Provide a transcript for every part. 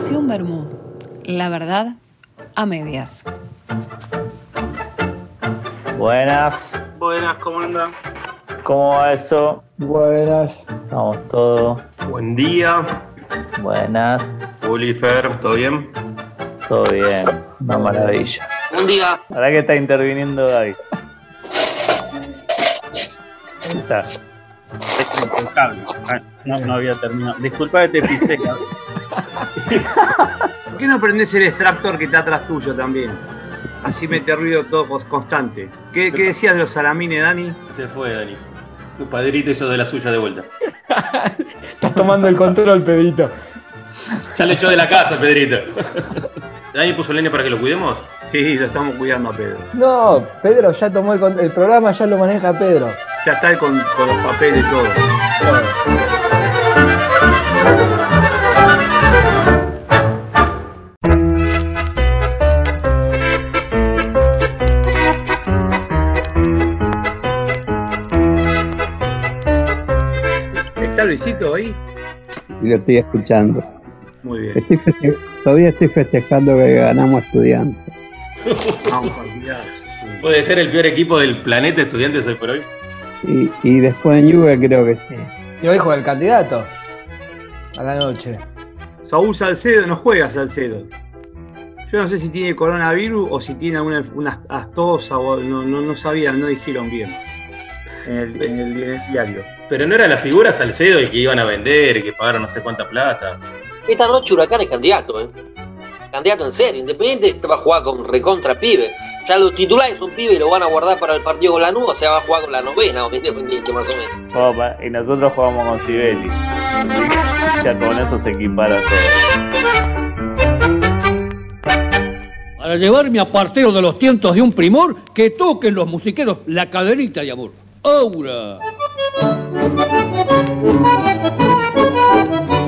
Estación Bermú. La verdad a medias. Buenas. Buenas, ¿cómo anda? ¿Cómo va eso? Buenas. Vamos todo. Buen día. Buenas. Oliver, ¿todo bien? Todo bien. Una maravilla. Buen día. ¿Para qué está interviniendo? Ahí está. Impecable. Ah, No, no había terminado. Disculpa que te pisé. ¿Por qué no prendés el extractor que está atrás tuyo también? Así mete ruido todo constante. ¿Qué, qué decías de los salamines, Dani? Se fue, Dani. Tu padrito hizo de la suya de vuelta. Estás tomando el control, Pedrito. Ya le echó de la casa, Pedrito. ¿Dani puso leña para que lo cuidemos? Sí, lo estamos cuidando a Pedro. No, Pedro ya tomó el, programa, ya lo maneja Pedro. Ya está con, con los papeles y todo. ¿Está Luisito ahí? y lo estoy escuchando. Muy bien. Estoy feste- todavía estoy festejando que ganamos estudiantes. Vamos a cuidar. ¿Puede ser el peor equipo del planeta estudiantes hoy por hoy? Y, y después en Juve creo que sí. Y hoy juega el candidato. A la noche. Saúl Salcedo no juega Salcedo. Yo no sé si tiene coronavirus o si tiene alguna una astosa o no, no, no sabían, no dijeron bien en el, en el- en el diario. Pero no era la figura Salcedo el que iban a vender que pagaron no sé cuánta plata. Esta noche Huracán es candidato, ¿eh? Candidato en serio. Independiente va a jugar con recontra pibe. Ya los titulares son pibes y lo van a guardar para el partido con la nube, o sea, va a jugar con la novena o Independiente más o menos. Opa, y nosotros jugamos con Sibeli. Ya con eso se equipara todo. Para llevarme a partero de los tientos de un primor, que toquen los musiqueros la caderita de amor. ¡Aura!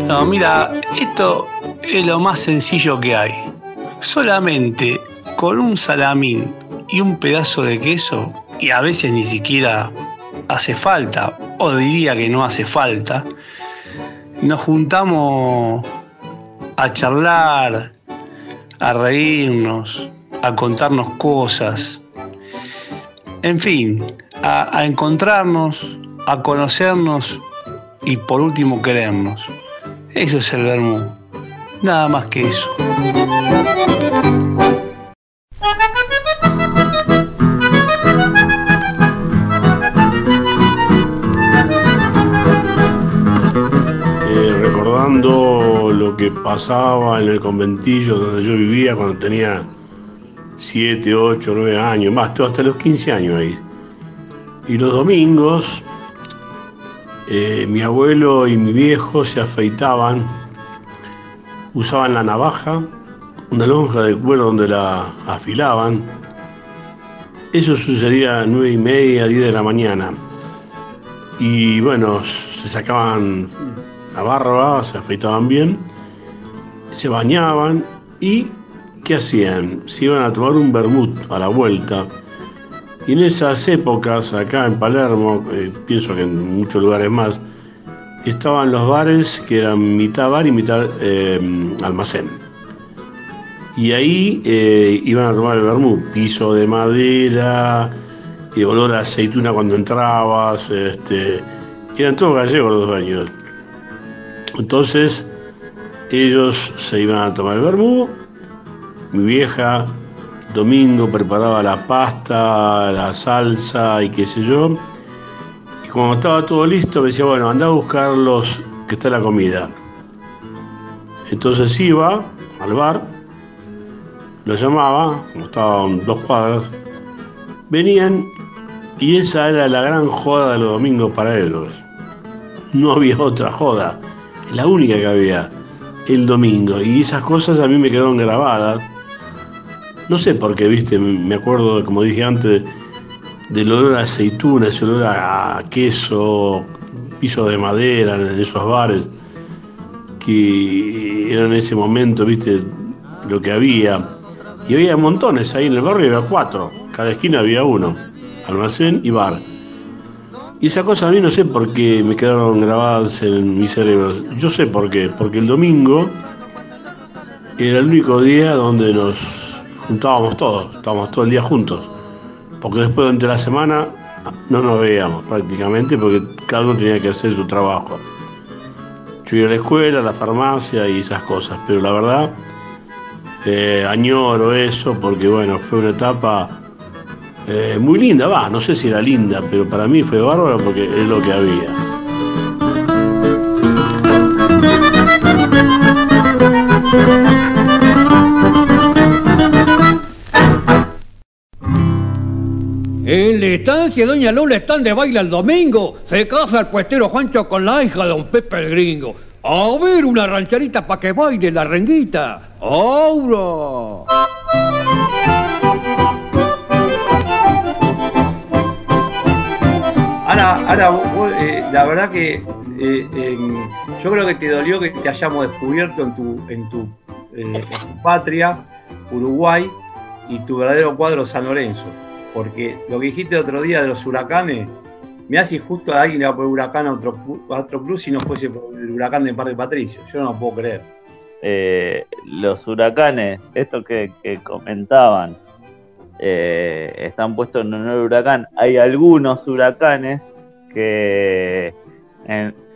No, mira, esto es lo más sencillo que hay. Solamente con un salamín y un pedazo de queso, y a veces ni siquiera hace falta, o diría que no hace falta, nos juntamos a charlar, a reírnos, a contarnos cosas, en fin, a, encontrarnos, a conocernos y por último querernos. Eso es el vermú. Nada más que eso. Eh, recordando lo que pasaba en el conventillo donde yo vivía cuando tenía 7, 8, 9 años, más, hasta los 15 años ahí. Y los domingos, eh, mi abuelo y mi viejo se afeitaban, usaban la navaja, una lonja de cuero donde la afilaban. Eso sucedía a 9 y media, 10 de la mañana. Y bueno, se sacaban la barba, se afeitaban bien, se bañaban y ¿qué hacían? Se iban a tomar un vermut a la vuelta. Y en esas épocas, acá en Palermo, eh, pienso que en muchos lugares más, estaban los bares que eran mitad bar y mitad eh, almacén. Y ahí eh, iban a tomar el vermut, piso de madera, y olor a aceituna cuando entrabas, este, eran todos gallegos los dueños. Entonces, ellos se iban a tomar el vermú, mi vieja domingo preparaba la pasta, la salsa y qué sé yo, y cuando estaba todo listo me decía, bueno, anda a buscar los que está la comida. Entonces iba al bar, lo llamaba, como estaban dos cuadras, venían y esa era la gran joda de los domingos para ellos. No había otra joda, la única que había el domingo. Y esas cosas a mí me quedaron grabadas. No sé por qué, viste, me acuerdo, como dije antes, del olor a aceituna, ese olor a queso, piso de madera en esos bares, que eran en ese momento, viste, lo que había. Y había montones ahí en el barrio, había cuatro, cada esquina había uno, almacén y bar. Y esas cosas a mí no sé por qué me quedaron grabadas en mi cerebro. Yo sé por qué, porque el domingo era el único día donde nos juntábamos todos, estábamos todo el día juntos. Porque después durante la semana no nos veíamos prácticamente porque cada uno tenía que hacer su trabajo. Yo iba a la escuela, a la farmacia y esas cosas, pero la verdad eh, añoro eso porque bueno, fue una etapa eh, muy linda, va, no sé si era linda, pero para mí fue bárbaro porque es lo que había. En la Doña Lola están de baile el domingo. Se casa el puestero Juancho con la hija de Don Pepe el Gringo. A ver una rancherita para que baile la renguita. ¡Aura! Ahora vos, eh, la verdad que eh, em, yo creo que te dolió que te hayamos descubierto en tu, eh, en tu patria, Uruguay, y tu verdadero cuadro San Lorenzo. Porque lo que dijiste el otro día de los huracanes, me hace injusto a alguien le va a poner huracán a otro, club si no fuese por el huracán de Parque Patricio. Yo no lo puedo creer. Eh, los huracanes, esto que, comentaban, eh, están puestos en honor al huracán. Hay algunos huracanes que,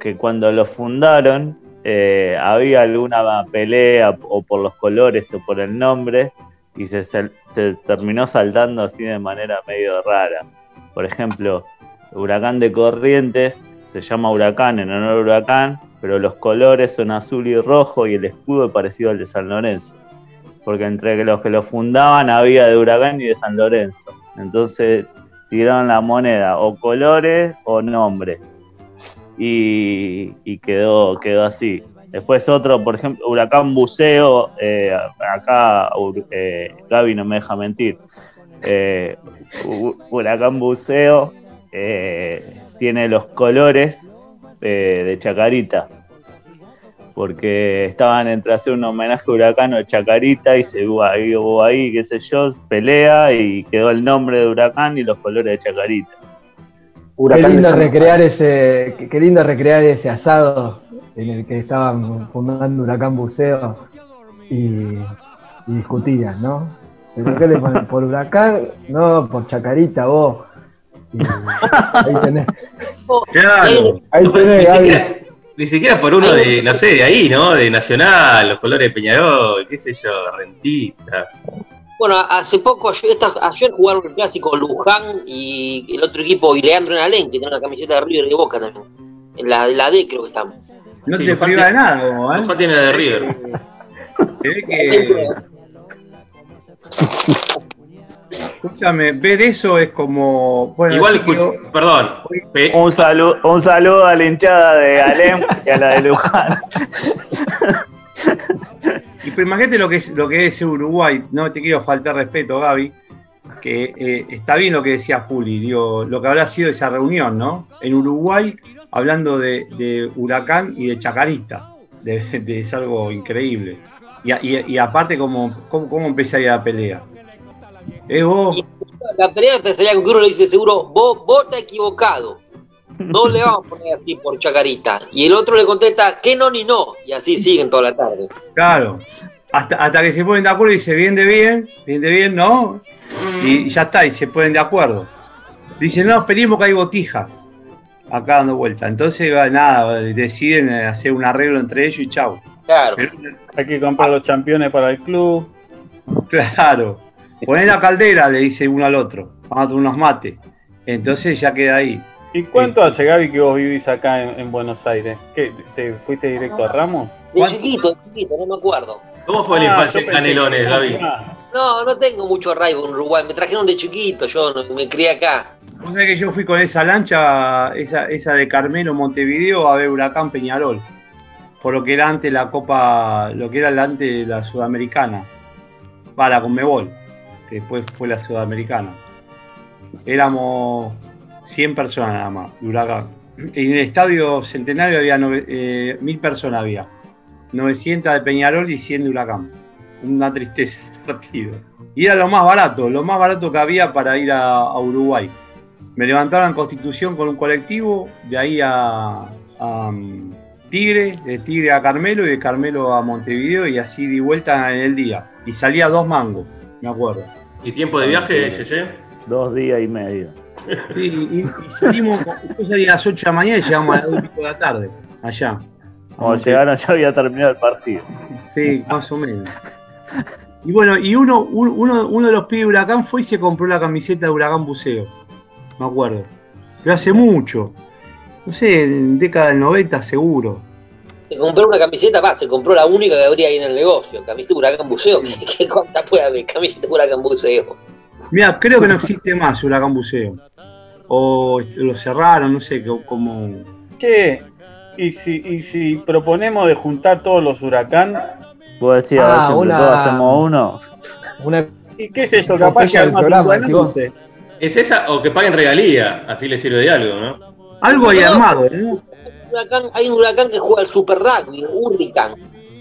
que cuando los fundaron eh, había alguna pelea o por los colores o por el nombre y se, terminó saltando así de manera medio rara. Por ejemplo, Huracán de Corrientes se llama Huracán en honor al huracán, pero los colores son azul y rojo y el escudo es parecido al de San Lorenzo. Porque entre los que lo fundaban había de Huracán y de San Lorenzo. Entonces tiraron la moneda o colores o nombre. Y, quedó, quedó así. Después otro, por ejemplo, Huracán Buceo, eh, acá eh, Gaby no me deja mentir. Eh, Hu- Huracán Buceo eh, tiene los colores de Chacarita, porque estaban entre hacer un homenaje a Huracán o Chacarita y se hubo ahí, hubo ahí, qué sé yo, pelea y quedó el nombre de Huracán y los colores de Chacarita. Qué lindo recrear ese, qué- qué lindo recrear ese asado en el que estaban fundando Huracán Buceo y, y discutían, ¿no? ¿Por qué le ponen? ¿Por huracán? No, por chacarita vos. Y ahí tenés. Claro. Ahí tenés, ni, Gaby. siquiera, ni siquiera por uno de, no sé, de ahí, ¿no? De Nacional, los colores de Peñarol, qué sé yo, Rentista. Bueno, hace poco, ayer, esta- ayer jugaron el clásico Luján y el otro equipo, y Leandro Enalén, que tiene una camiseta de River y de Boca también. En la, la D creo que están. No Sí, te priva de nada, vos, ¿eh? Luján tiene la de River. Se ve que. Escúchame, ver eso es como. Bueno, Igual, quiero- perdón, pe- Un saludo, un saludo a la hinchada de Alem y a la de Luján. Y pues imagínate lo que es lo que es Uruguay, no te quiero faltar respeto, Gaby, que eh, está bien lo que decía Juli, digo, lo que habrá sido esa reunión, ¿no? En Uruguay, hablando de, Huracán y de Chacarita, de, es algo increíble. Y, aparte, ¿cómo, cómo, cómo empezaría la pelea? ¿Es vos? La pelea empezaría con que uno le dice seguro, vos, vos estás equivocado. No le vamos a poner así por chacarita. Y el otro le contesta, que no ni no. Y así siguen toda la tarde. Claro. Hasta, hasta que se ponen de acuerdo y dice, bien de bien, bien de bien, ¿no? Y, y ya está, y se ponen de acuerdo. Dicen, no, esperemos que hay botija. Acá dando vuelta. Entonces, va, nada, deciden hacer un arreglo entre ellos y chau. Claro. Hay que comprar los campeones para el club. Claro. Poner la caldera, le dice uno al otro. Vamos a tomar unos mates. Entonces ya queda ahí. ¿Y cuánto hace, Gaby, que vos vivís acá en, en Buenos Aires? ¿Qué, ¿Te fuiste directo a Ramos? De chiquito, de chiquito, no me acuerdo. ¿cómo fue la Ah, infancia yo en Canelones, que- Gaby? No, no tengo mucho arraigo en Uruguay. Me trajeron de chiquito, yo no- me crié acá. Vos sabés que yo fui con esa lancha, esa, esa de Carmelo Montevideo, a ver Huracán Peñarol. Por lo que era antes la Copa, lo que era la antes la Sudamericana. Va, la Conmebol, que después fue la Sudamericana. Éramos 100 personas nada más, de Huracán. En el estadio Centenario había nove- eh, 1000 personas había. 900 de Peñarol y 100 de Huracán. Una tristeza el partido. Y era lo más barato, lo más barato que había para ir a, a Uruguay. Me levantaron en Constitución con un colectivo, de ahí a, a, um, Tigre, de Tigre a Carmelo y de Carmelo a Montevideo y así di vuelta en el día. Y salía dos mangos, me acuerdo. ¿Y tiempo de viaje, Yeye? Dos días y medio. Sí, y, y salimos, yo salí a las 8 de la mañana y llegamos a las 2 y pico de la tarde, allá. Cuando llegaron ya había terminado el partido. Sí, más o menos. Y bueno, y uno, uno, uno de los pibes de Huracán fue y se compró la camiseta de Huracán Buceo. Me acuerdo. Pero hace mucho. No sé, en década del 90 seguro. Se compró una camiseta, va, se compró la única que habría ahí en el negocio, camiseta de Huracán Buceo. ¿Qué, qué cuánta puede haber? Camiseta de Huracán Buceo. Mira, creo que no existe más Huracán Buceo. O lo cerraron, no sé cómo. Che, ¿y si, y si proponemos de juntar todos los huracán? Vos decías, Ah, a ver si entre una- todos hacemos uno. Una ¿Y qué es eso? Capaz que programa, decís vos. ¿Es esa o que paguen regalía? Así les sirve de algo, ¿no? Algo hay No, armado, ¿no? Huracán, hay un huracán que juega al Super Rugby, Hurricán.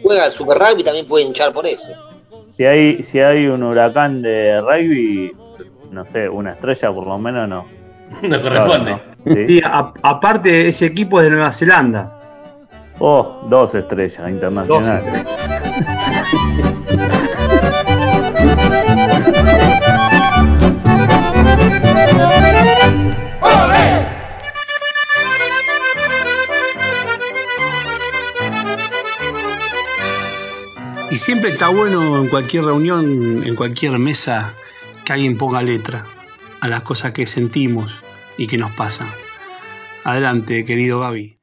Juega al Super Rugby y también puede hinchar por eso. Si hay, si hay un huracán de rugby, no sé, una estrella por lo menos no. No corresponde. Claro, ¿no? Sí. Sí, a- aparte, ese equipo es de Nueva Zelanda. Oh, dos estrellas internacionales. Y siempre está bueno en cualquier reunión, en cualquier mesa, que alguien ponga letra a las cosas que sentimos y que nos pasan. Adelante, querido Gaby.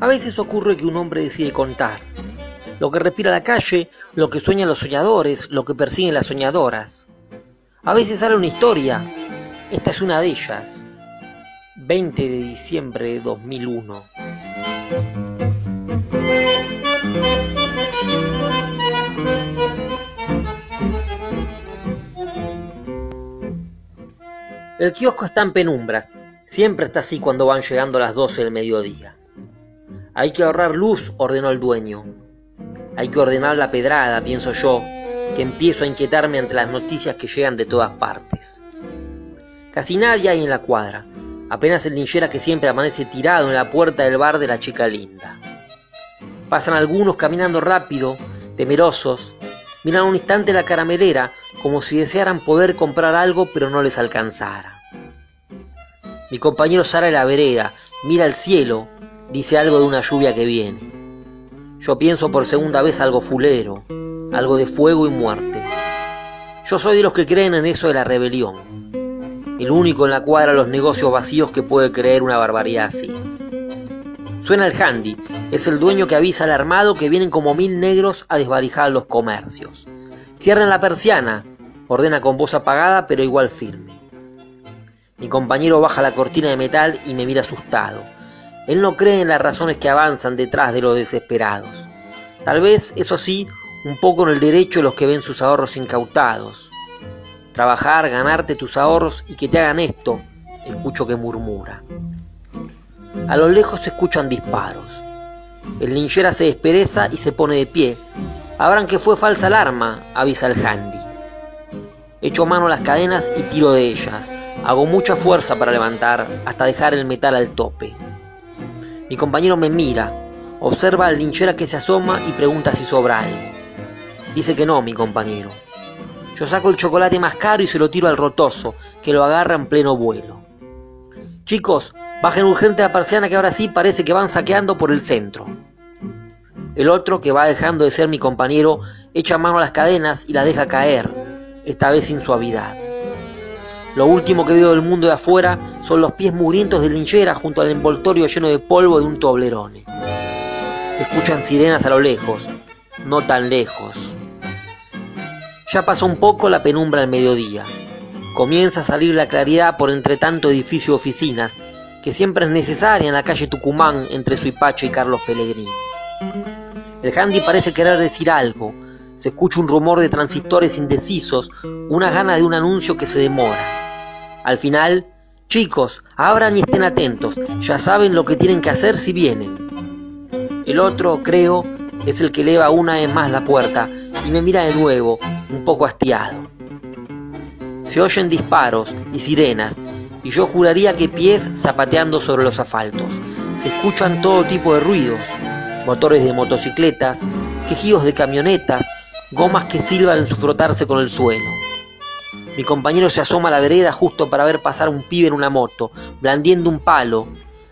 A veces ocurre que un hombre decide contar lo que respira la calle, lo que sueñan los soñadores, lo que persiguen las soñadoras. A veces sale una historia. Esta es una de ellas. 20 de diciembre de 2001. El kiosco está en penumbras. Siempre está así cuando van llegando las 12 del mediodía. Hay que ahorrar luz, ordenó el dueño. Hay que ordenar la pedrada, pienso yo, que empiezo a inquietarme ante las noticias que llegan de todas partes. Casi nadie hay en la cuadra, apenas el linchera que siempre amanece tirado en la puerta del bar de la chica linda. Pasan algunos caminando rápido, temerosos, miran un instante la caramelera como si desearan poder comprar algo pero no les alcanzara. Mi compañero sale a la vereda, mira el cielo, dice algo de una lluvia que viene. Yo pienso por segunda vez algo fulero, algo de fuego y muerte. Yo soy de los que creen en eso de la rebelión. El único en la cuadra los negocios vacíos que puede creer una barbaridad así. Suena el handy, es el dueño que avisa al armado que vienen como mil negros a desvalijar los comercios. Cierran la persiana, ordena con voz apagada pero igual firme. Mi compañero baja la cortina de metal y me mira asustado. Él no cree en las razones que avanzan detrás de los desesperados. Tal vez, eso sí, un poco en el derecho de los que ven sus ahorros incautados. Trabajar, ganarte tus ahorros y que te hagan esto, escucho que murmura. A lo lejos se escuchan disparos. El linchera se despereza y se pone de pie. Abran que fue falsa alarma, avisa el handy. Echo mano a las cadenas y tiro de ellas. Hago mucha fuerza para levantar hasta dejar el metal al tope. Mi compañero me mira, observa al linchera que se asoma y pregunta si sobra algo. Dice que no, mi compañero. Yo saco el chocolate más caro y se lo tiro al rotoso, que lo agarra en pleno vuelo. Chicos, bajen urgente la persiana que ahora sí parece que van saqueando por el centro. El otro, que va dejando de ser mi compañero, echa mano a las cadenas y las deja caer, esta vez sin suavidad. Lo último que veo del mundo de afuera son los pies mugrientos de linchera junto al envoltorio lleno de polvo de un toblerone. Se escuchan sirenas a lo lejos, no tan lejos. Ya pasó un poco la penumbra al mediodía. Comienza a salir la claridad por entre tanto edificio oficinas, que siempre es necesaria en la calle Tucumán entre Suipacho y Carlos Pellegrini. El handy parece querer decir algo. Se escucha un rumor de transistores indecisos, una gana de un anuncio que se demora. Al final, chicos, abran y estén atentos, ya saben lo que tienen que hacer si vienen. El otro, creo, es el que eleva una vez más la puerta y me mira de nuevo, un poco hastiado. Se oyen disparos y sirenas y yo juraría que pies zapateando sobre los asfaltos. Se escuchan todo tipo de ruidos, motores de motocicletas, quejidos de camionetas, gomas que silban en su frotarse con el suelo. Mi compañero se asoma a la vereda justo para ver pasar un pibe en una moto, blandiendo un palo,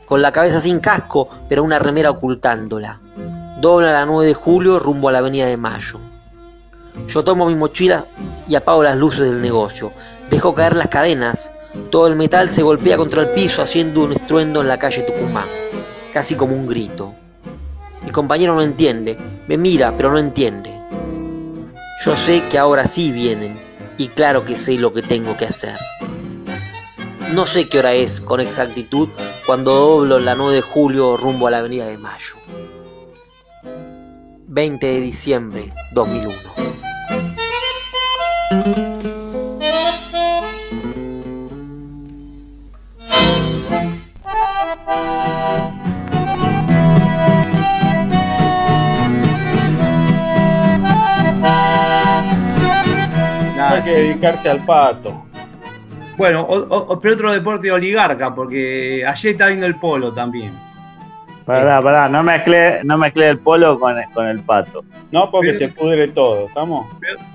con la cabeza sin casco, pero una remera ocultándola. Dobla la 9 de julio rumbo a la avenida de Mayo. Yo tomo mi mochila y apago las luces del negocio. Dejo caer las cadenas. Todo el metal se golpea contra el piso haciendo un estruendo en la calle Tucumán, casi como un grito. Mi compañero no entiende, me mira pero no entiende. Yo sé que ahora sí vienen y claro que sé lo que tengo que hacer. No sé qué hora es con exactitud cuando doblo la 9 de julio rumbo a la avenida de Mayo. 20 de diciembre 2001. Que dedicarte al pato. Bueno, o- o- pero otro deporte oligarca, porque ayer está viendo el polo también. Pará, pará, no mezclé, no mezclé el polo con el, con el pato. No, porque Pero- se pudre todo, ¿estamos?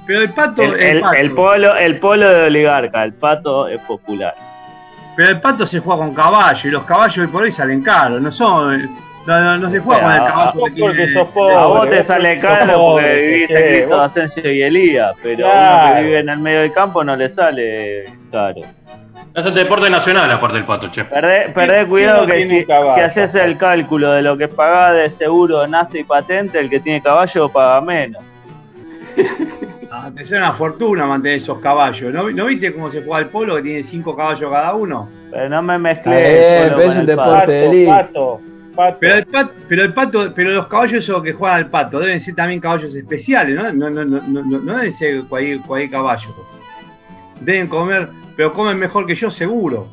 Pero el pato, El, el, el- pato. el polo, el polo de oligarca, el pato es popular. Pero el pato se juega con caballo y los caballos hoy por hoy salen caros, no son. No, no, no se juega con el Pero, caballo vos que porque tiene- sos pobre. a vos te vos sale caro porque vivís en Cristo vos- Asensio y Elías, pero uno Claro. que vive en el medio del campo no le sale caro. Es el deporte nacional, aparte del pato, che. Perdé, perdé ¿Quién cuidado no que si, un caballo? si haces el cálculo de lo que pagás de seguro, nafta y patente, el que tiene caballo paga menos. Ah, te sale una fortuna mantener esos caballos. ¿No, ¿No viste cómo se juega el polo que tiene cinco caballos cada uno? Pero no me Eh, mezclé el polo pero es con un deporte Pato, de pato, pato. Pero el, pat- pero el pato, pero los caballos esos que juegan al pato deben ser también caballos especiales, ¿no? No, no, no, no, no- no deben ser cualquier, cualquier caballo. Deben comer, pero comen mejor que yo seguro.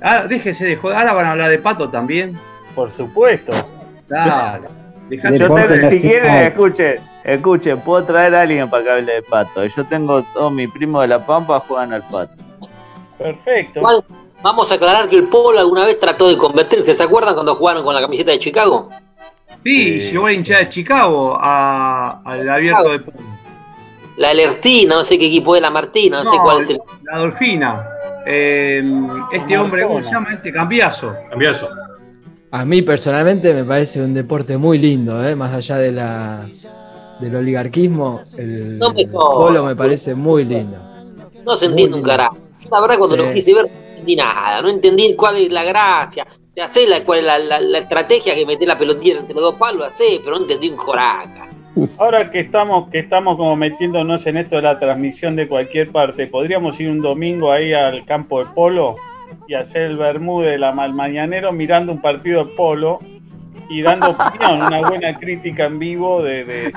Ahora, déjese de joder, ahora van a hablar de pato también. Por supuesto. Dale. Dejate Yo de tengo, joder. si quieren, escuchen, escuchen, puedo traer a alguien para que hable de pato. Yo tengo todos mis primos de La Pampa juegan al pato. Perfecto. Vamos a aclarar que el Polo alguna vez trató de convertirse. ¿Se acuerdan cuando jugaron con la camiseta de Chicago? Sí, llegó a hinchada de Chicago a- al abierto de polo. La Lertina, no sé qué equipo es la Martina, no, sé cuál es el. La Dolfina. Eh, este hombre, ¿cómo se llama? Este cambiazo. Cambiazo. A mí personalmente me parece un deporte muy lindo, ¿eh? más allá de la, del oligarquismo, el, No me el jodas. polo me parece muy lindo. No se entiende un carajo. Yo la verdad cuando Sí. lo quise ver entendí nada, no entendí cuál es la gracia. Ya sé la, cuál es la, la- la estrategia que meter la pelotilla entre los dos palos, la sé, pero no entendí un coraca. Ahora que estamos, que estamos como metiéndonos en esto de la transmisión de cualquier parte, podríamos ir un domingo ahí al campo de polo y hacer el Bermúdez la mal mañanero mirando un partido de polo y dando opinión, una buena crítica en vivo de, de-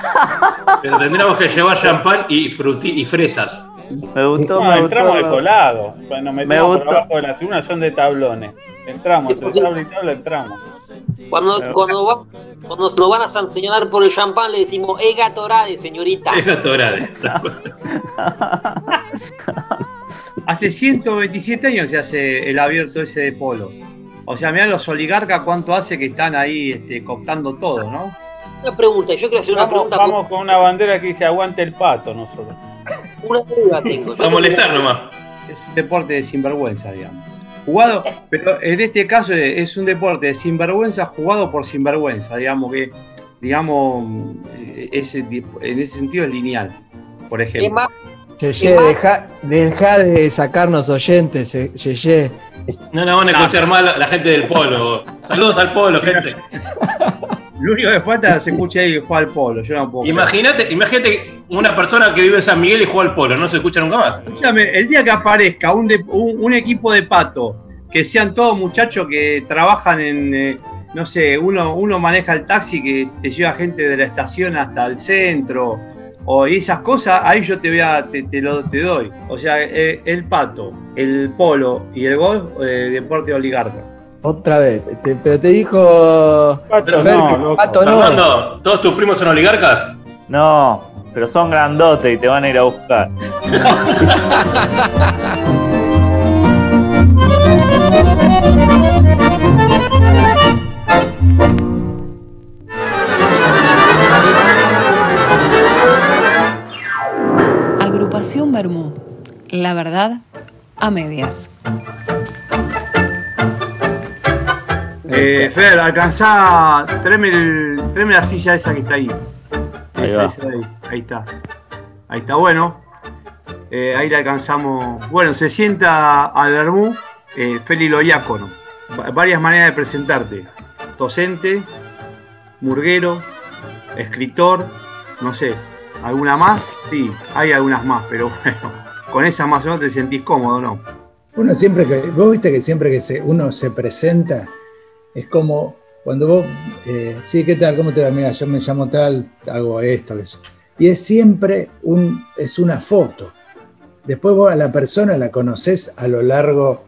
Pero tendríamos que llevar champán y, fruti y fresas. Me gustó, No, me entramos de gustó. colado. Nos metemos por gustó. abajo de la tribuna, son de tablones. Entramos, entre tabla y tabla entramos. Cuando, cuando, va- cuando nos van a sancionar por el champán le decimos, es Gatorade, señorita. Es Gatorade. Hace 127 años se hace el abierto ese de polo. O sea, mirá los oligarcas cuánto hace que están ahí este, cooptando todo, ¿no? Una pregunta, yo quiero hacer una Vamos, pregunta, vamos con una bandera que dice aguante el pato nosotros. Una duda tengo. Yo A molestar nomás. Es un deporte de sinvergüenza, digamos. Jugado, pero en este caso es es un deporte de sinvergüenza jugado por sinvergüenza, digamos que, digamos, eh, ese, en ese sentido es lineal, por Es ejemplo. Yeye, deja, deja de sacarnos oyentes, eh, Yeye. No nos van a escuchar mal la, la gente del polo. Saludos al polo, gente. Lo único que falta es que se escuche ahí que juega al polo, yo no. Imagínate, imagínate una persona que vive en San Miguel y juega al polo, no se escucha nunca más. Escúchame, el día que aparezca un, de- un, un equipo de pato, que sean todos muchachos que trabajan en, eh, no sé, uno, uno maneja el taxi que te lleva gente de la estación hasta el centro, o esas cosas, ahí yo te voy a, te, lo, te doy. O sea, eh, el pato, el polo y el golf, eh, deporte oligarca. Otra vez, pero te dijo. Pato, no, pato no. ¿todos tus primos son oligarcas? No, pero son grandotes y te van a ir a buscar. Agrupación Bermú. La verdad a medias. Eh, Fer, alcanzá, tráeme, la silla esa que está ahí. Ahí, ahí. está. Ahí está, bueno. Eh, ahí la alcanzamos. Bueno, se sienta al Bermú eh, Feli Loiácono. Varias maneras de presentarte. Docente, murguero, escritor, no sé. ¿Alguna más? Sí, hay algunas más, pero bueno, con esas más o menos te sentís cómodo, ¿no? Uno siempre que, vos viste que siempre que uno se presenta, es como cuando vos, eh, sí, ¿qué tal? ¿Cómo te va? Mira, yo me llamo tal, hago esto, eso. Y es siempre un, es una foto. Después vos a la persona la conoces a lo largo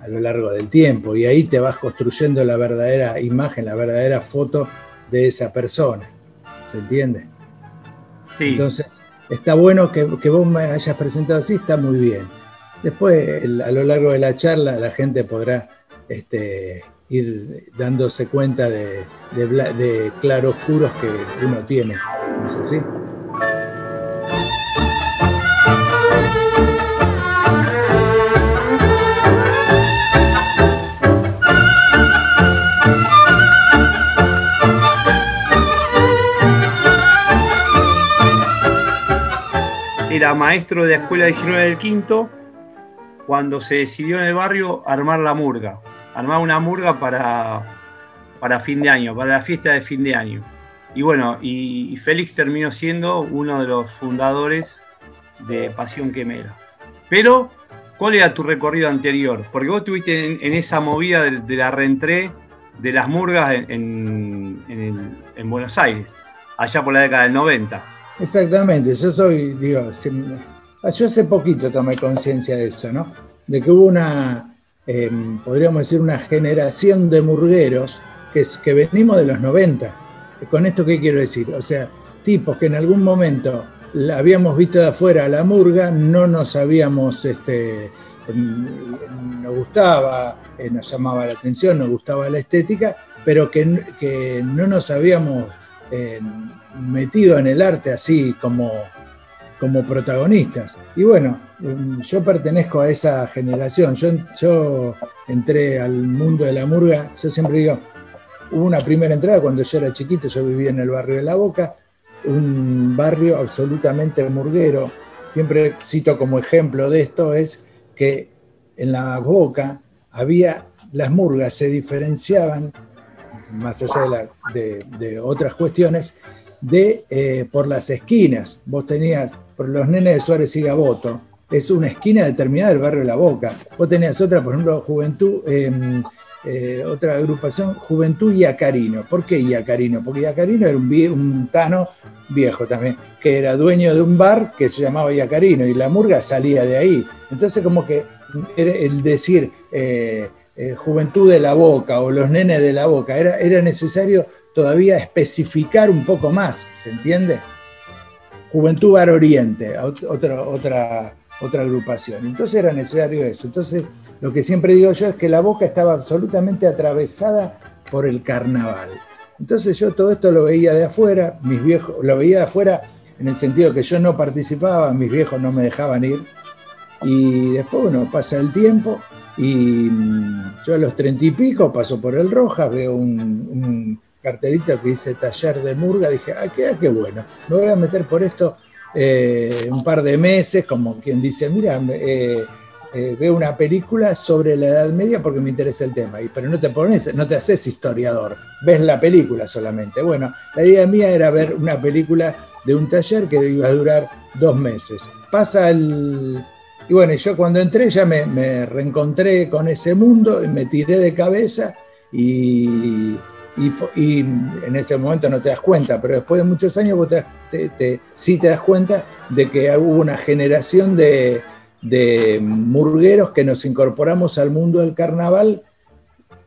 a lo largo del tiempo y ahí te vas construyendo la verdadera imagen, la verdadera foto de esa persona. ¿Se entiende? Sí. Entonces, está bueno que, vos me hayas presentado así, está muy bien. Después, a lo largo de la charla, la gente podrá este, ir dándose cuenta de, de claroscuros que uno tiene. ¿Es así? era maestro de la escuela 19 del quinto cuando se decidió en el barrio armar la murga, armar una murga para, para fin de año, para la fiesta de fin de año. Y bueno, y, Félix terminó siendo uno de los fundadores de Pasión Quemera. Pero, ¿cuál era tu recorrido anterior? Porque vos estuviste en, esa movida de, la reentré de las murgas en, en Buenos Aires, allá por la década del 90. Exactamente, yo soy, digo, yo hace poquito tomé conciencia de eso, ¿no? De que hubo una, em, podríamos decir, una generación de murgueros que, venimos de los 90. ¿Con esto qué quiero decir? O sea, tipos que en algún momento la habíamos visto de afuera la murga, no nos habíamos, este, em, nos gustaba, eh, nos llamaba la atención, nos gustaba la estética, pero que, que no nos habíamos em, metido en el arte así como, como protagonistas. Y bueno, yo pertenezco a esa generación. Yo, entré al mundo de la murga, yo siempre digo, hubo una primera entrada cuando yo era chiquito, yo vivía en el barrio de La Boca, un barrio absolutamente murguero. Siempre cito como ejemplo de esto es que en La Boca había, las murgas se diferenciaban, más allá de, de otras cuestiones, de eh, por las esquinas. Vos tenías, por los nenes de Suárez y Gaboto, es una esquina determinada del barrio de La Boca. Vos tenías otra, por ejemplo, Juventud, em, eh, otra agrupación, Juventud Iacarino. ¿Por qué Iacarino? Porque Iacarino era un, un tano viejo también, que era dueño de un bar que se llamaba Iacarino y la murga salía de ahí. Entonces como que el decir eh, Juventud de la Boca o los nenes de la Boca, era, era necesario todavía especificar un poco más, ¿se entiende? Juventud Bar Oriente, otra, otra, otra agrupación. Entonces era necesario eso. Entonces, lo que siempre digo yo es que la boca estaba absolutamente atravesada por el carnaval. Entonces yo todo esto lo veía de afuera, mis viejos, lo veía de afuera en el sentido que yo no participaba, mis viejos no me dejaban ir. Y después, bueno, pasa el tiempo y mm, yo a los treinta y pico paso por el Rojas, veo un, cartelita que dice taller de murga, dije, ah, qué, ah, qué bueno, me voy a meter por esto eh, un par de meses, como quien dice, mira, eh, eh, veo una película sobre la Edad Media porque me interesa el tema, y, pero no te pones, no te haces historiador, ves la película solamente. Bueno, la idea mía era ver una película de un taller que iba a durar dos meses. Pasa el... Y bueno, yo cuando entré ya me, me reencontré con ese mundo y me tiré de cabeza y y, en ese momento no te das cuenta, pero después de muchos años vos te, sí te das cuenta de que hubo una generación de, murgueros que nos incorporamos al mundo del carnaval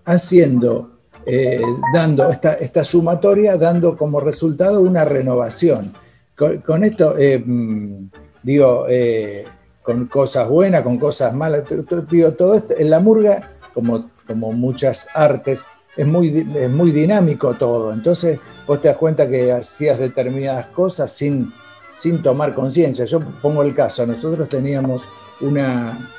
haciendo, eh, dando esta, esta, sumatoria, dando como resultado una renovación. Con, esto, eh, mm, digo, eh, con cosas buenas, con cosas malas, digo, todo esto, en la murga, como, como muchas artes, es muy, muy dinámico todo. Entonces vos te das cuenta que hacías determinadas cosas sin, sin tomar conciencia. Yo pongo el caso, nosotros teníamos una...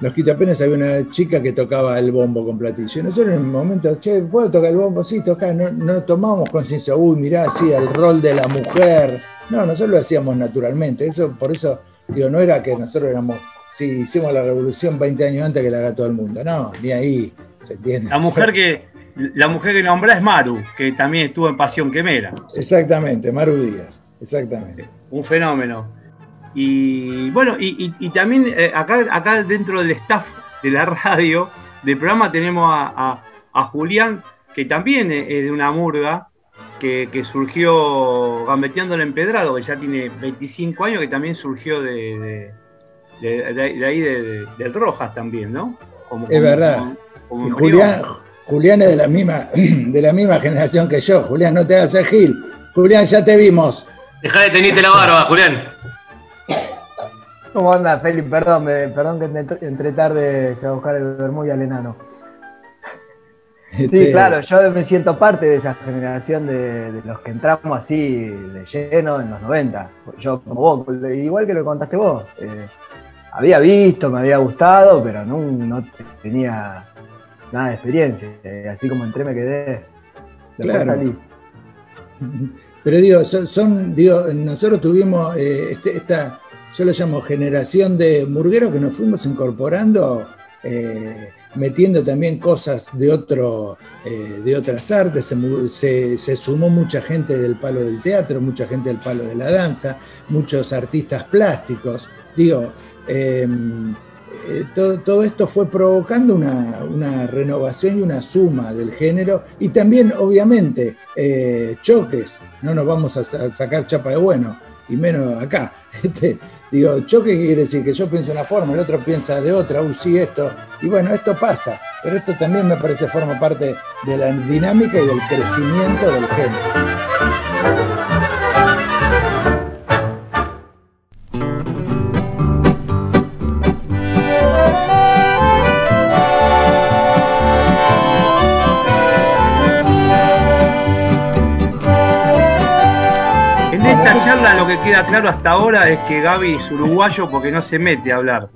Los quitapenes había una chica que tocaba el bombo con platillo. Nosotros en el momento, che, ¿puedo tocar el bombo? Sí, tocar. No, no tomamos conciencia, uy, mirá, así el rol de la mujer. No, nosotros lo hacíamos naturalmente. Eso, por eso, digo, no era que nosotros éramos, sí, hicimos la revolución 20 años antes que la haga todo el mundo. No, ni ahí. La mujer que, la mujer que nombra es Maru, que también estuvo en Pasión Quemera. Exactamente, Maru Díaz, exactamente. Un fenómeno. Y bueno, y, también eh, acá, acá dentro del staff de la radio, del programa, tenemos a, Julián, que también es de una murga, que, surgió gambeteando el empedrado, que ya tiene 25 años, que también surgió de, de, ahí del Rojas también, ¿no? es verdad. Julián, Julián es de la, misma, de la misma generación que yo. Julián, no te hagas el gil. Julián, ya te vimos. Deja de tenerte la barba, Julián. ¿Cómo anda, Felipe? Perdón, perdón que entre tarde a buscar el vermú al enano. Sí, este- claro, yo me siento parte de esa generación de, los que entramos así de lleno en los 90. Yo, como vos, igual que lo contaste vos. Eh, había visto, me había gustado, pero no, no tenía nada de experiencia. Eh, así como entré me quedé. claro. Pero digo, son, digo, nosotros tuvimos eh, este, esta, yo lo llamo generación de murgueros que nos fuimos incorporando, eh, metiendo también cosas de, otro, de otras artes. Se, se, sumó mucha gente del palo del teatro, mucha gente del palo de la danza, muchos artistas plásticos. Digo, eh, todo, esto fue provocando una, renovación y una suma del género y también, obviamente, eh, choques. No nos vamos a, sacar chapa de bueno, y menos acá. Este, digo, choque quiere decir que yo pienso de una forma, el otro piensa de otra, uh, sí, esto. Y bueno, esto pasa, pero esto también me parece forma parte de la dinámica y del crecimiento del género. Lo que queda claro hasta ahora es que Gaby es uruguayo porque no se mete a hablar.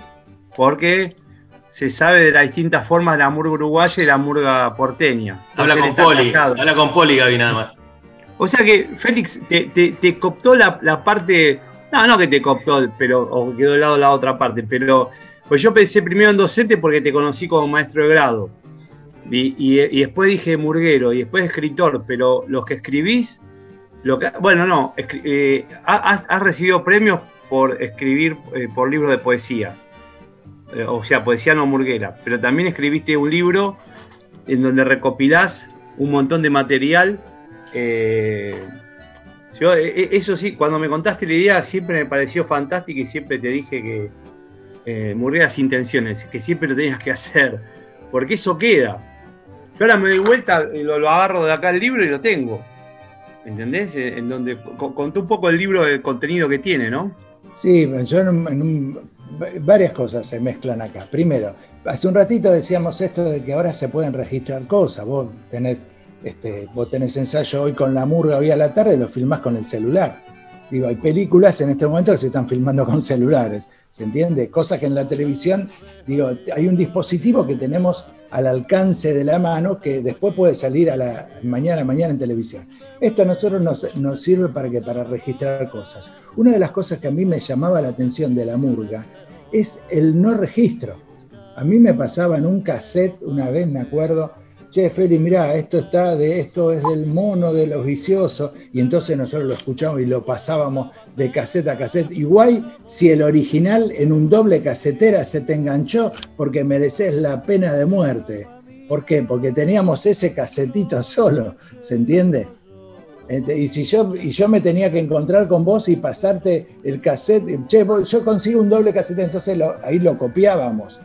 Porque se sabe de las distintas formas de la murga uruguaya y la murga porteña. Habla con Poli, habla con Poli, Gaby, nada más. O sea que Félix te, coptó la, parte. No, no que te coptó, pero o quedó de lado la otra parte, pero pues yo pensé primero en docente porque te conocí como maestro de grado. Y, y después dije murguero y después escritor, pero los que escribís bueno, no, eh, has, recibido premios por escribir eh, por libros de poesía, eh, o sea, poesía no murguera, pero también escribiste un libro en donde recopilás un montón de material. yo, eso sí, cuando me contaste la idea siempre me pareció fantástico y siempre te dije que murgueras intenciones, que siempre lo tenías que hacer, porque eso queda. Yo ahora me doy vuelta, lo, lo agarro de acá el libro y lo tengo. ¿Entendés? Eh, en donde contó un poco el libro, el contenido que tiene, ¿no? Sí, yo en, varias cosas se mezclan acá. Primero, hace un ratito decíamos esto de que ahora se pueden registrar cosas. Vos tenés, este, vos tenés ensayo hoy con la murga hoy a la tarde, lo filmás con el celular. Digo, hay películas en este momento que se están filmando con celulares, ¿se entiende? Cosas que en la televisión, digo, hay un dispositivo que tenemos al alcance de la mano que después puede salir a la mañana mañana en televisión. Esto a nosotros nos, sirve para, que, para registrar cosas. Una de las cosas que a mí me llamaba la atención de la murga es el no registro. A mí me pasaba en un cassette, una vez me acuerdo, che, Feli, mirá, esto está de esto es del mono de los viciosos, y entonces nosotros lo escuchamos y lo pasábamos de cassette a cassette. Igual si el original en un doble casetera se te enganchó porque mereces la pena de muerte. ¿Por qué? Porque teníamos ese casetito solo, ¿se entiende? Este, y si yo, y yo me tenía que encontrar con vos y pasarte el cassette, che, yo consigo un doble cassette, entonces ahí lo copiábamos.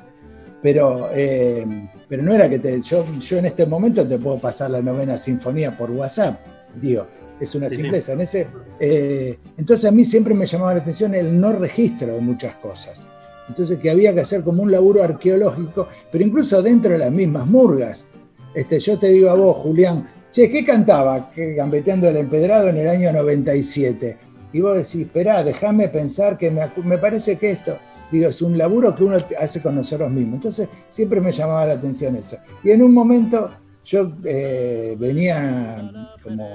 Pero, eh, pero no era que te, yo, yo en este momento te puedo pasar la novena sinfonía por WhatsApp, digo, es una simpleza. En ese, eh, entonces a mí siempre me llamaba la atención el no registro de muchas cosas. Entonces que había que hacer como un laburo arqueológico, pero incluso dentro de las mismas murgas. Este, yo te digo a vos, Julián, che, ¿qué cantaba Gambeteando el Empedrado en el año 97? Y vos decís, esperá, déjame pensar que me, me parece que esto, es un laburo que uno hace con nosotros mismos. Entonces siempre me llamaba la atención eso. Y en un momento yo eh, venía como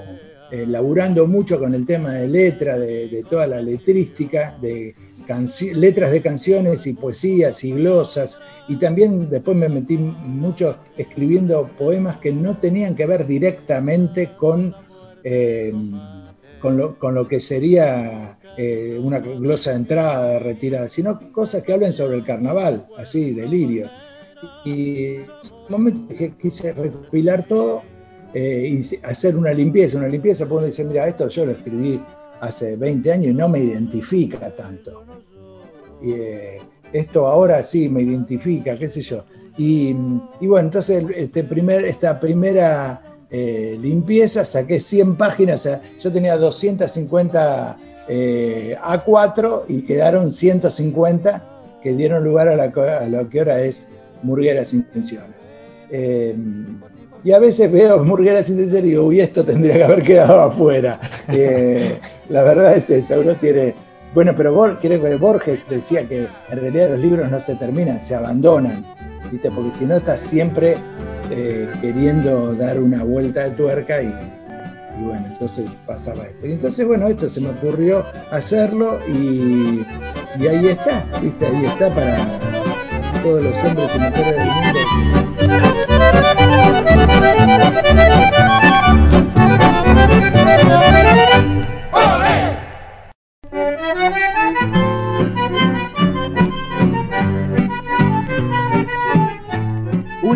eh, laburando mucho con el tema de letra, de, toda la letrística, de letras de canciones y poesías y glosas, y también después me metí mucho escribiendo poemas que no tenían que ver directamente con, eh, con, lo, que sería eh, una glosa de entrada, retirada, sino cosas que hablen sobre el carnaval, así, delirio. Y en ese momento quise recopilar todo eh, y hacer una limpieza, una limpieza, porque uno dice, mira, esto yo lo escribí hace 20 años y no me identifica tanto. Y, eh, esto ahora sí me identifica, qué sé yo. Y, bueno, entonces este primer, esta primera eh, limpieza saqué 100 páginas, yo tenía 250 A4 y quedaron 150 que dieron lugar a, a lo que ahora es Murgueras Intenciones. Y a veces veo Murguera sin y digo, uy, esto tendría que haber quedado afuera. Eh, la verdad es esa, uno tiene... Bueno, pero Borges decía que en realidad los libros no se terminan, se abandonan, ¿viste? porque si no estás siempre eh, queriendo dar una vuelta de tuerca y, bueno, entonces pasaba esto. Y entonces, bueno, esto se me ocurrió hacerlo y, y ahí está, ¿viste? Ahí está para todos los hombres y mujeres del mundo.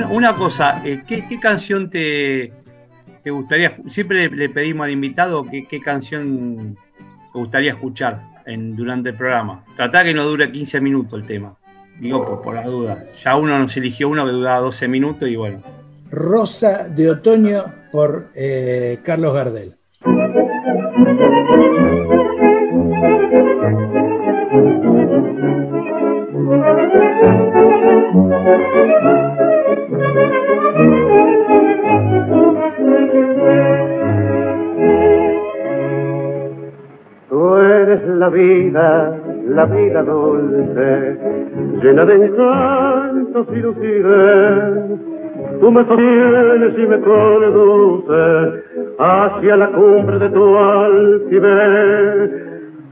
Una, cosa, eh, ¿qué, canción te, gustaría? Siempre le, pedimos al invitado qué, canción te gustaría escuchar en, durante el programa. Trata que no dure 15 minutos el tema. Digo, por, por la duda. Ya uno nos eligió uno que duraba 12 minutos y bueno. Rosa de Otoño por eh, Carlos Gardel. La vida, la vida dulce, llena de encantos y lucidez tú me sostienes y me conduces hacia la cumbre de tu altivez.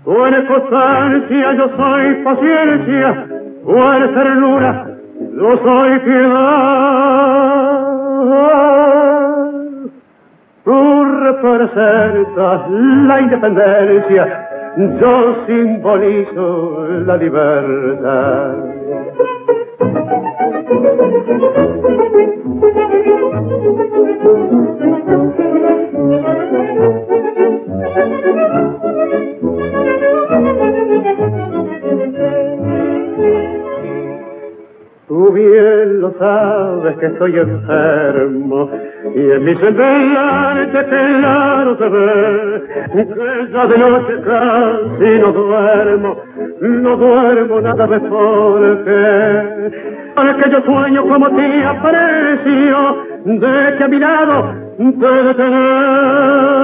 Tú eres constancia, yo soy paciencia, tú eres ternura, yo soy piedad. Tú representas la independencia, yo simbolizo la libertad. Tú bien lo sabes que estoy enfermo y en mi semblante claro se ve que ya de noche casi no duermo, no duermo nada mejor que que yo sueño como te aprecio de que a mi lado te detener.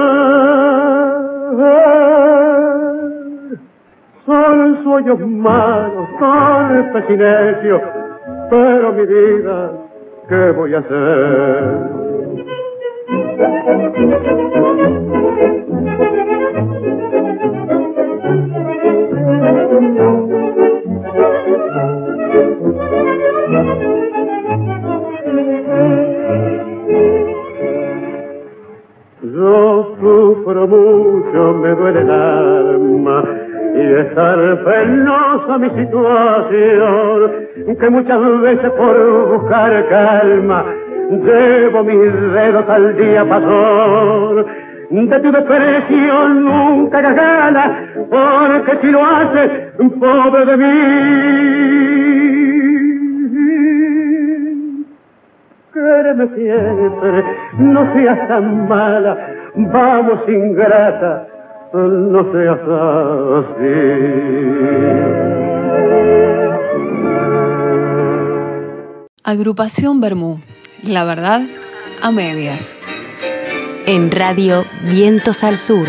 Son sueños malos, son silencio, pero mi vida, ¿qué voy a hacer? Yo sufro mucho, me duele el alma y estar penosa mi situación, que muchas veces por buscar calma llevo mis dedos al día pasó de tu desprecio nunca hagas gana, porque si lo haces, pobre de mí. Quéreme siempre, no seas tan mala, vamos ingrata, no seas así. Agrupación Bermú. La verdad, a medias en Radio Vientos al Sur.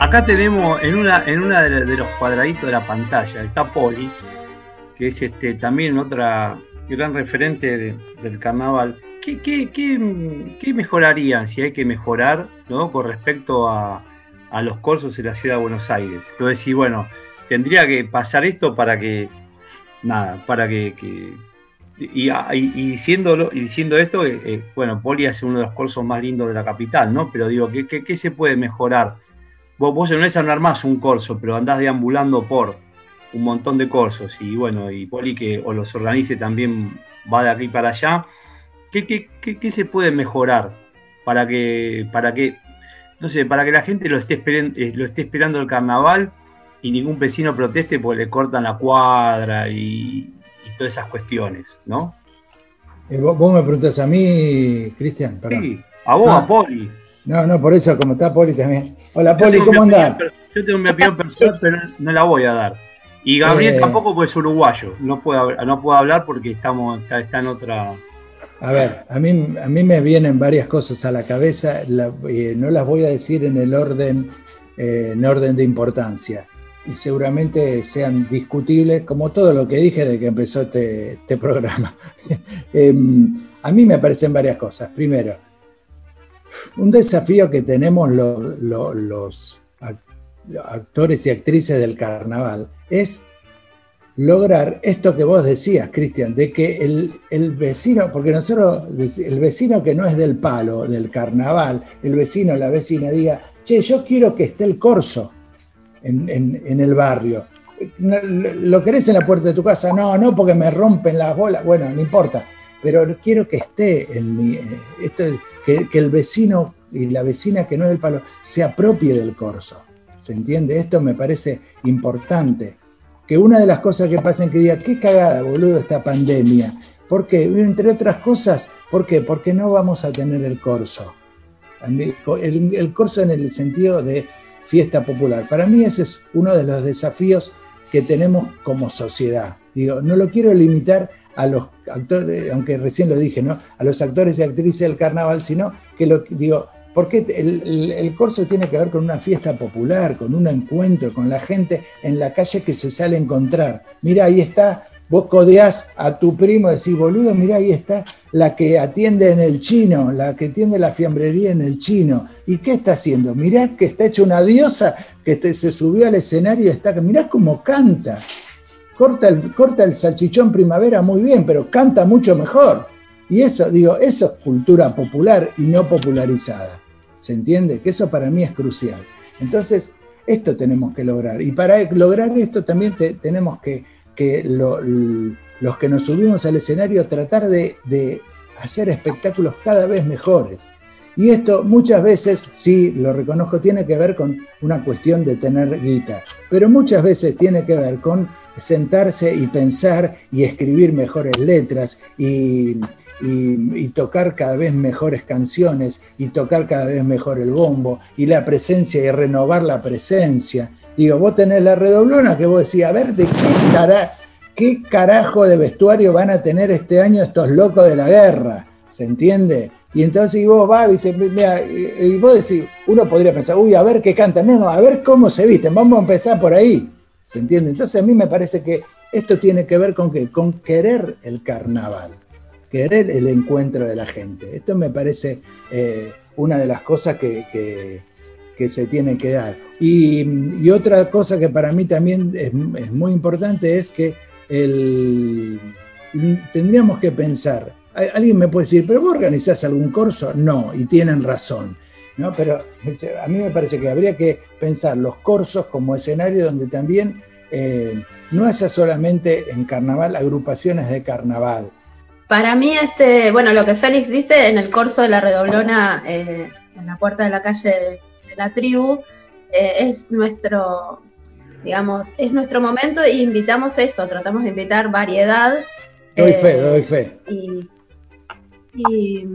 Acá tenemos en una, en una de, los cuadraditos de la pantalla, está Poli, que es este, también otra gran referente del carnaval. ¿Qué, qué, qué, mejorarían si hay que mejorar ¿no? con respecto a, a los cursos en la ciudad de Buenos Aires. Entonces, sí, bueno, tendría que pasar esto para que, nada, para que, y, diciéndolo, y diciendo esto, eh, eh, bueno, Poli hace uno de los cursos más lindos de la capital, ¿no? Pero digo, ¿qué, qué, se puede mejorar? Vos, vos no es más un corso, pero andás deambulando por un montón de cursos y bueno, y Poli que o los organice también va de aquí para allá. ¿Qué, qué, qué se puede mejorar para que, para que no sé, para que la gente lo esté, eh, lo esté esperando el carnaval y ningún vecino proteste porque le cortan la cuadra y, todas esas cuestiones, ¿no? Eh, ¿Vos, me preguntas a mí, Cristian? Sí, a vos, a Poli. No, no, por eso, como está Poli también. Hola, Poli, ¿cómo andás? Yo tengo mi opinión personal, pero no la voy a dar. Y Gabriel eh. tampoco, porque es uruguayo. No puedo, no puedo hablar porque estamos, está en otra a ver, a mí, a mí me vienen varias cosas a la cabeza, eh, no las voy a decir en el orden, eh, en orden de importancia, y seguramente sean discutibles, como todo lo que dije de que empezó este, este programa. Em, a mí me parecen varias cosas. Primero, un desafío que tenemos los actores y actrices del carnaval es lograr esto que vos decías, Cristian, de que el, vecino, porque nosotros, el vecino que no es del palo, del carnaval, el vecino, la vecina diga, che, yo quiero que esté el corso en, el barrio. ¿Lo querés en la puerta de tu casa? No, no, porque me rompen las bolas. Bueno, no importa, pero quiero que esté en mi, esto, que, el vecino y la vecina que no es del palo se apropie del corso. ¿Se entiende? Esto me parece importante que una de las cosas que pasan que diga, qué cagada, boludo, esta pandemia. ¿Por qué? Entre otras cosas, ¿por qué? Porque no vamos a tener el corso. El, el corso en el sentido de fiesta popular. Para mí ese es uno de los desafíos que tenemos como sociedad. Digo, no lo quiero limitar a los actores, aunque recién lo dije, ¿no? A los actores y actrices del carnaval, sino que lo digo, porque el, corso tiene que ver con una fiesta popular, con un encuentro con la gente en la calle que se sale a encontrar. Mira, ahí está, vos codeás a tu primo decís, boludo, mira, ahí está la que atiende en el chino, la que atiende la fiambrería en el chino. ¿Y qué está haciendo? Mirá que está hecha una diosa que se subió al escenario y está, mirá cómo canta. Corta el, corta el salchichón primavera muy bien, pero canta mucho mejor. Y eso, digo, eso es cultura popular y no popularizada. ¿Se entiende? Que eso para mí es crucial. Entonces, esto tenemos que lograr. Y para lograr esto también tenemos que, los que nos subimos al escenario, tratar de, de hacer espectáculos cada vez mejores. Y esto muchas veces, sí, lo reconozco, tiene que ver con una cuestión de tener guita, pero muchas veces tiene que ver con sentarse y pensar y escribir mejores letras y, y, tocar cada vez mejores canciones y tocar cada vez mejor el bombo y la presencia y renovar la presencia. Digo, vos tenés la redoblona que vos decís, a ver, ¿de qué, qué carajo de vestuario van a tener este año estos locos de la guerra? ¿Se entiende? Y entonces vos vas y, dices, mira, y vos decís, uno podría pensar, uy, a ver qué cantan. No, no, a ver cómo se visten, vamos a empezar por ahí. ¿Se entiende? Entonces a mí me parece que esto tiene que ver con, que, con querer el carnaval querer el encuentro de la gente. Esto me parece eh, una de las cosas que, se tienen que dar. Y, otra cosa que para mí también es, muy importante es que tendríamos que pensar, alguien me puede decir, pero vos organizás algún curso? No, y tienen razón. ¿No? Pero a mí me parece que habría que pensar los corsos como escenario donde también eh, no haya solamente en carnaval agrupaciones de carnaval. Para mí, este, bueno, lo que Félix dice en el corso de la redoblona eh, en la puerta de la calle de, la tribu, eh, es nuestro, digamos, es nuestro momento e invitamos esto, tratamos de invitar variedad. Doy fe, doy fe. Y,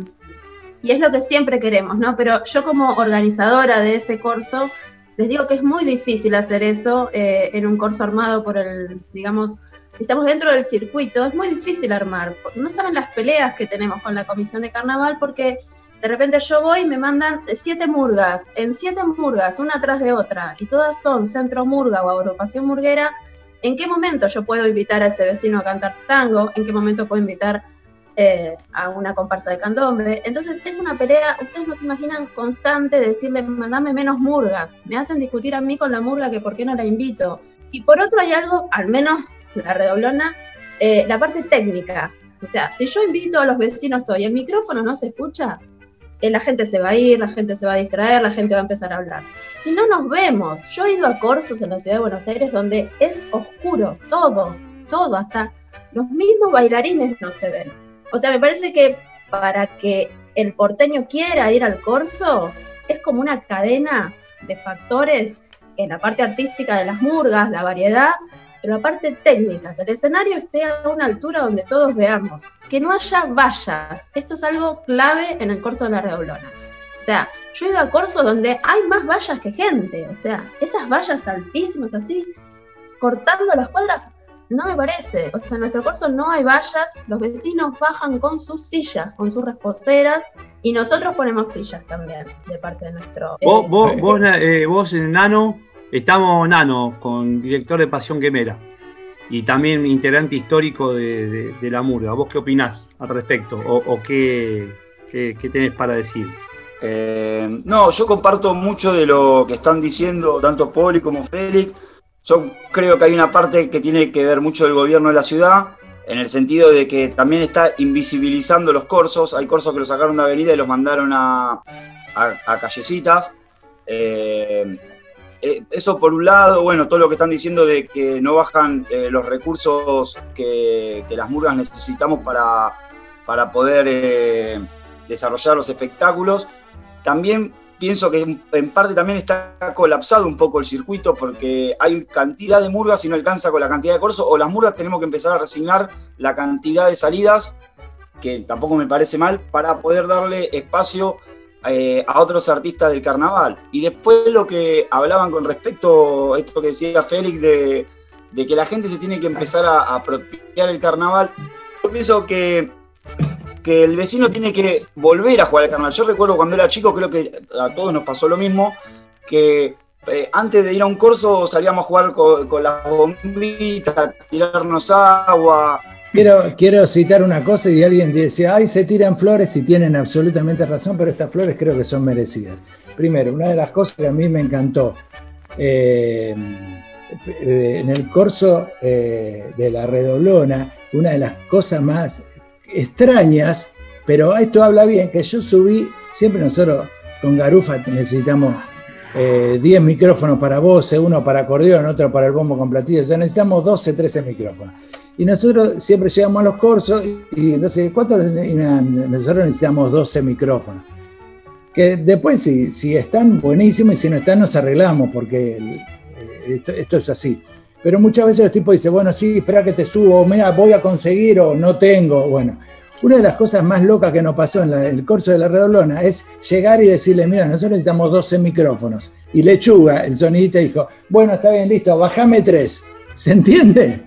y es lo que siempre queremos, ¿no? Pero yo como organizadora de ese curso, les digo que es muy difícil hacer eso eh, en un curso armado por el, digamos, si estamos dentro del circuito, es muy difícil armar. No saben las peleas que tenemos con la comisión de carnaval porque de repente yo voy y me mandan siete murgas, en siete murgas, una tras de otra, y todas son centro murga o agrupación murguera. ¿En qué momento yo puedo invitar a ese vecino a cantar tango? ¿En qué momento puedo invitar eh, a una comparsa de candombe. Entonces es una pelea, ustedes no se imaginan, constante de decirle, mandame menos murgas. Me hacen discutir a mí con la murga que por qué no la invito. Y por otro hay algo, al menos la redoblona, eh, la parte técnica. O sea, si yo invito a los vecinos todo y el micrófono no se escucha, eh, la gente se va a ir, la gente se va a distraer, la gente va a empezar a hablar. Si no nos vemos, yo he ido a corsos en la ciudad de Buenos Aires donde es oscuro, todo, todo, hasta los mismos bailarines no se ven. O sea, me parece que para que el porteño quiera ir al corso, es como una cadena de factores en la parte artística de las murgas, la variedad, pero la parte técnica, que el escenario esté a una altura donde todos veamos, que no haya vallas. Esto es algo clave en el corso de la redoblona. O sea, yo he ido a corsos donde hay más vallas que gente, o sea, esas vallas altísimas así, cortando las cuadras, no me parece. O sea, en nuestro curso no hay vallas, los vecinos bajan con sus sillas, con sus reposeras, y nosotros ponemos sillas también, de parte de nuestro. Vos, vos, vos, eh, vos en Nano, estamos Nano, con director de Pasión Quemera, y también integrante histórico de, la Murga. ¿Vos qué opinás al respecto? ¿O, qué, qué, tenés para decir? Eh, no, yo comparto mucho de lo que están diciendo tanto Poli como Félix yo creo que hay una parte que tiene que ver mucho del gobierno de la ciudad, en el sentido de que también está invisibilizando los corsos. Hay corsos que los sacaron de avenida y los mandaron a, callecitas. Eh, eh, eso por un lado, bueno, todo lo que están diciendo de que no bajan eh, los recursos que, las murgas necesitamos para, para poder desarrollar los espectáculos. También pienso que en parte también está colapsado un poco el circuito porque hay cantidad de murgas y no alcanza con la cantidad de corsos, o las murgas tenemos que empezar a resignar la cantidad de salidas, que tampoco me parece mal, para poder darle espacio eh, a otros artistas del carnaval. Y después lo que hablaban con respecto a esto que decía Félix de, que la gente se tiene que empezar a, a apropiar el carnaval, yo pienso que que el vecino tiene que volver a jugar al carnaval. Yo recuerdo cuando era chico, creo que a todos nos pasó lo mismo, que eh, antes de ir a un curso salíamos a jugar con, las bombitas, tirarnos agua. Quiero, quiero citar una cosa y alguien dice, ay, se tiran flores y tienen absolutamente razón, pero estas flores creo que son merecidas. Primero, una de las cosas que a mí me encantó, eh, en el curso eh, de la redoblona, una de las cosas más extrañas, pero esto habla bien, que yo subí, siempre nosotros con Garufa necesitamos 10 eh, micrófonos para voces, uno para acordeón, otro para el bombo con platillos, ya necesitamos 12, 13 micrófonos. Y nosotros siempre llegamos a los cursos y, entonces, ¿cuántos? Nosotros necesitamos 12 micrófonos. Que después si, si están buenísimos y si no están nos arreglamos porque eh, esto es así. Pero muchas veces los tipos dicen, bueno, sí, espera que te subo, mira, voy a conseguir o no tengo. Bueno, una de las cosas más locas que nos pasó en, el curso de la redoblona es llegar y decirle, mira, nosotros necesitamos 12 micrófonos. Y Lechuga, el sonidista, dijo, bueno, está bien, listo, bajame tres. ¿Se entiende?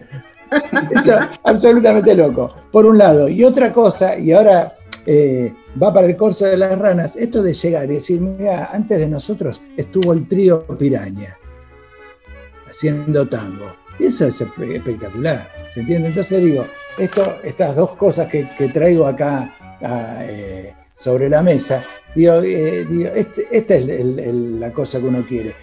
Eso absolutamente loco, por un lado. Y otra cosa, y ahora eh, va para el curso de las ranas, esto de llegar y decir, mira, antes de nosotros estuvo el trío Piraña haciendo tango. Y eso es espectacular, ¿se entiende? Entonces digo, esto, estas dos cosas que, traigo acá eh, sobre la mesa, digo, eh, este, esta es la cosa que uno quiere.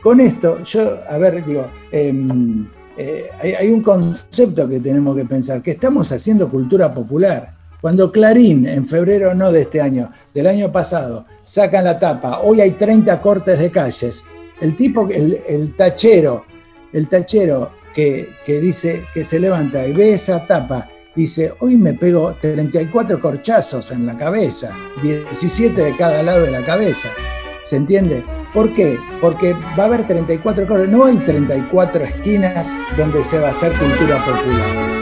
Con esto, yo, a ver, digo, em, eh, hay, un concepto que tenemos que pensar, que estamos haciendo cultura popular. Cuando Clarín, en febrero no de este año, del año pasado, sacan la tapa, hoy hay 30 cortes de calles, el tipo, el, tachero, el tachero que, que, dice que se levanta y ve esa tapa, dice, hoy me pego 34 corchazos en la cabeza, 17 de cada lado de la cabeza. ¿Se entiende? ¿Por qué? Porque va a haber 34 cortes, no hay 34 esquinas donde se va a hacer cultura popular.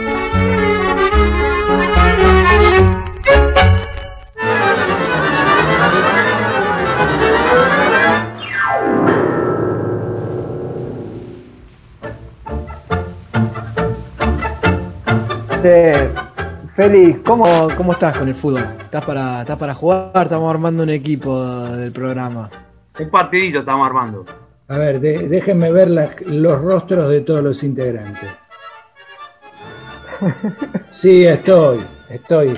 Félix, ¿cómo, ¿cómo estás con el fútbol? ¿Estás para, ¿Estás para jugar? Estamos armando un equipo del programa. Un partidito estamos armando. A ver, déjenme ver los rostros de todos los integrantes. Sí, estoy, estoy.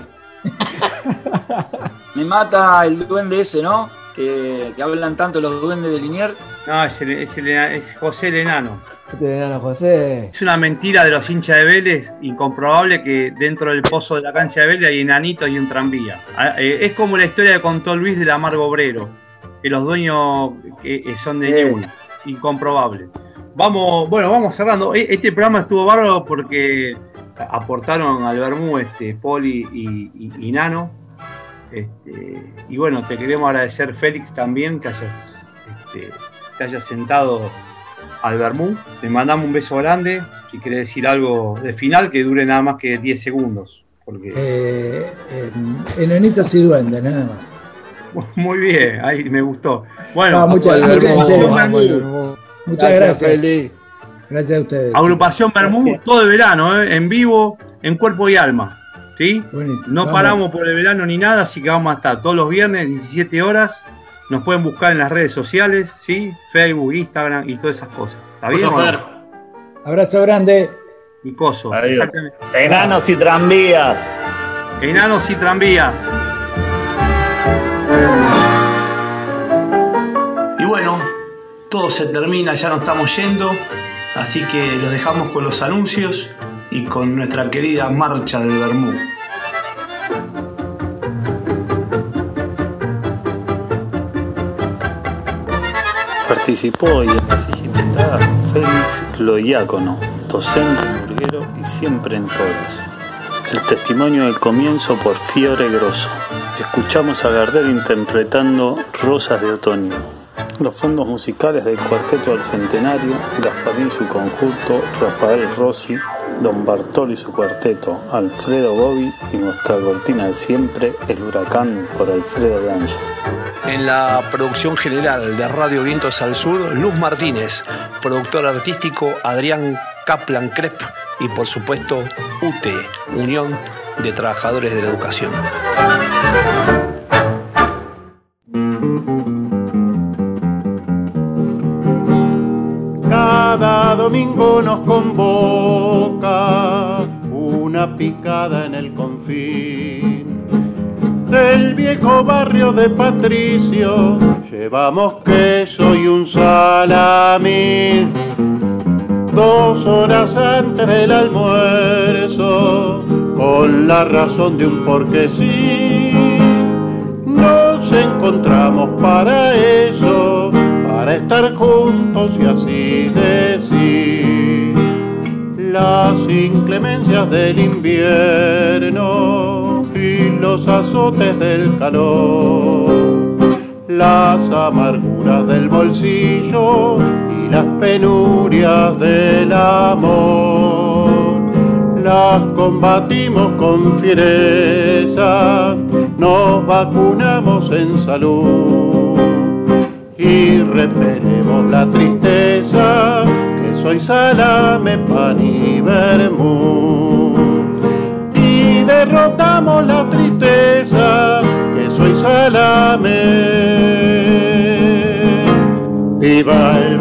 Me mata el duende ese, ¿no? Que, hablan tanto los duendes de Linier. No, es, es José el Enano. José. Es una mentira de los hinchas de Vélez, incomprobable que dentro del pozo de la cancha de Vélez hay enanitos y un tranvía. Ah, eh, es como la historia que contó Luis del Amargo Obrero, que los dueños son de Incomprobable. Vamos, bueno, vamos cerrando. E, este programa estuvo bárbaro porque aportaron al Bermú, este, Poli y, Nano. Este, y bueno, te queremos agradecer, Félix, también que hayas, este, te hayas sentado al Bermú. Te mandamos un beso grande. Si quieres decir algo de final, que dure nada más que 10 segundos. Porque... Eh, enanitos y duendes, nada más. Muy bien, ahí me gustó. Bueno, muchas, muchas, gracias. Gracias a ustedes. Agrupación Bermú, todo el verano, ¿eh? en vivo, en cuerpo y alma. ¿sí? no paramos por el verano ni nada, así que vamos a estar todos los viernes, 17 horas, nos pueden buscar en las redes sociales, ¿sí? Facebook, Instagram y todas esas cosas. ¿Está bien? Abrazo grande. Y coso. Enanos y tranvías. Enanos y tranvías. Y bueno, todo se termina, ya nos estamos yendo. Así que los dejamos con los anuncios y con nuestra querida marcha del Bermú. Participó y en la siguiente entrada Félix Loiácono, docente, burguero y siempre en todas. El testimonio del comienzo por Fiore Grosso. Escuchamos a Gardel interpretando Rosas de Otoño. Los fondos musicales del Cuarteto del Centenario, Gasparín su conjunto, Rafael Rossi, Don Bartolo y su cuarteto, Alfredo Bobby y nuestra cortina de siempre, El Huracán por Alfredo de Ángel. En la producción general de Radio Vientos al Sur, Luz Martínez, productor artístico Adrián Kaplan Crep y por supuesto UTE, Unión de Trabajadores de la Educación. Cada domingo nos convoca picada en el confín del viejo barrio de Patricio llevamos queso y un salamín. Dos horas antes del almuerzo, con la razón de un porque sí, nos encontramos para eso, para estar juntos y así decir las inclemencias del invierno y los azotes del calor, las amarguras del bolsillo y las penurias del amor. Las combatimos con fiereza, nos vacunamos en salud y repelemos la tristeza soy salame, pan y vermú derrotamos la tristeza, que soy salame. Viva el